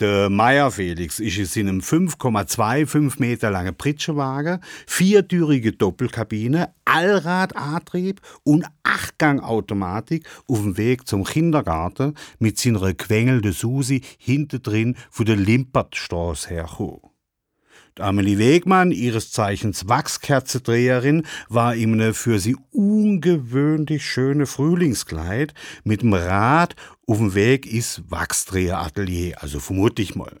Der Meier Felix ist in seinem 5,25 Meter langen Pritschenwagen, viertürige Doppelkabine, Allradantrieb und Achtgangautomatik auf dem Weg zum Kindergarten mit seiner quengelnden Susi hinter drin von der Limpertstraße hergekommen. Amelie Wegmann, ihres Zeichens Wachskerzedreherin, war in einem für sie ungewöhnlich schöne Frühlingskleid mit dem Rad auf dem Weg ins Wachsdreheratelier, also vermute ich mal.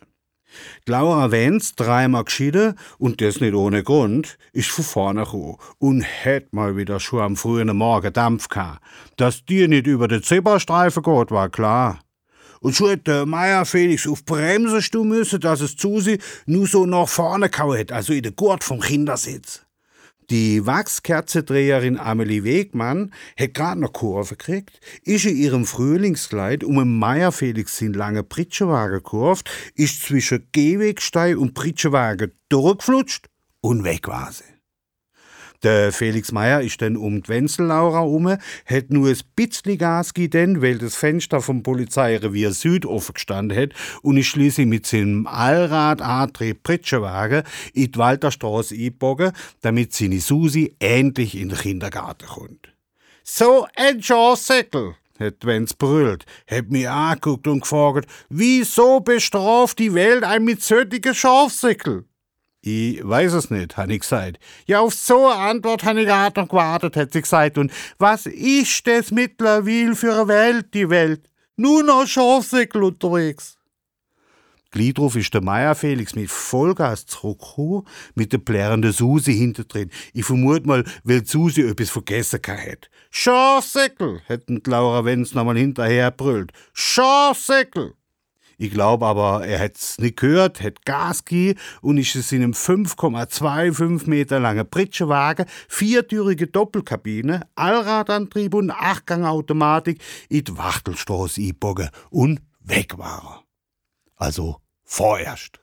Laura Wenz, dreimal geschieden und das nicht ohne Grund, ist von vorne gekommen und hätt mal wieder schon am frühen Morgen Dampf gehabt. Dass die nicht über den Zebrastreifen geht, war klar. Und schon hat der Meier Felix auf Bremse stehen müssen, dass es zu sie nur so nach vorne gehauen hat, also in den Gurt vom Kindersitz. Die Wachskerzedreherin Amelie Wegmann hat grad noch Kurve gekriegt, ist in ihrem Frühlingskleid um den Meier Felix in lange Pritschenwagen gekurft, ist zwischen Gehwegstein und Pritschenwagen durchgeflutscht und weg war sie. Der Felix Meyer ist dann um die Wenzellaura um, hat nur ein bisschen Gas gegeben, weil das Fenster vom Polizeirevier Süd offen gestanden hat und ist schließlich mit seinem Allrad-Antrieb Pritschenwagen in die Walterstraße eingebogen, damit seine Susi endlich in den Kindergarten kommt. So ein Schausäckel! hat Wenz brüllt, hat mich angeguckt und gefragt, wieso bestraft die Welt ein mit solchen Schafsäckel? Ich weiß es nicht, habe ich gesagt. Ja, auf so eine Antwort habe ich gerade noch gewartet, hat sie gesagt. Und was ist das mittlerweile für eine Welt, die Welt? Nur noch Schafsäckel unterwegs. Gleich drauf ist der Meier Felix mit Vollgas zurückgekommen, mit der plärrenden Susi hinterdrin. Ich vermute mal, weil Susi etwas vergessen hat. Schafsäckel, hätten Laura Wenz nochmal hinterher brüllt. Schafsäckel! Ich glaube aber, er hätt's nicht gehört, hätt Gas gegeben und ist es in einem 5,25 Meter langen Pritschenwagen, viertürige Doppelkabine, Allradantrieb und Achtgangautomatik in die Wachtelstraße eingebogen und weg war er. Also vorerst.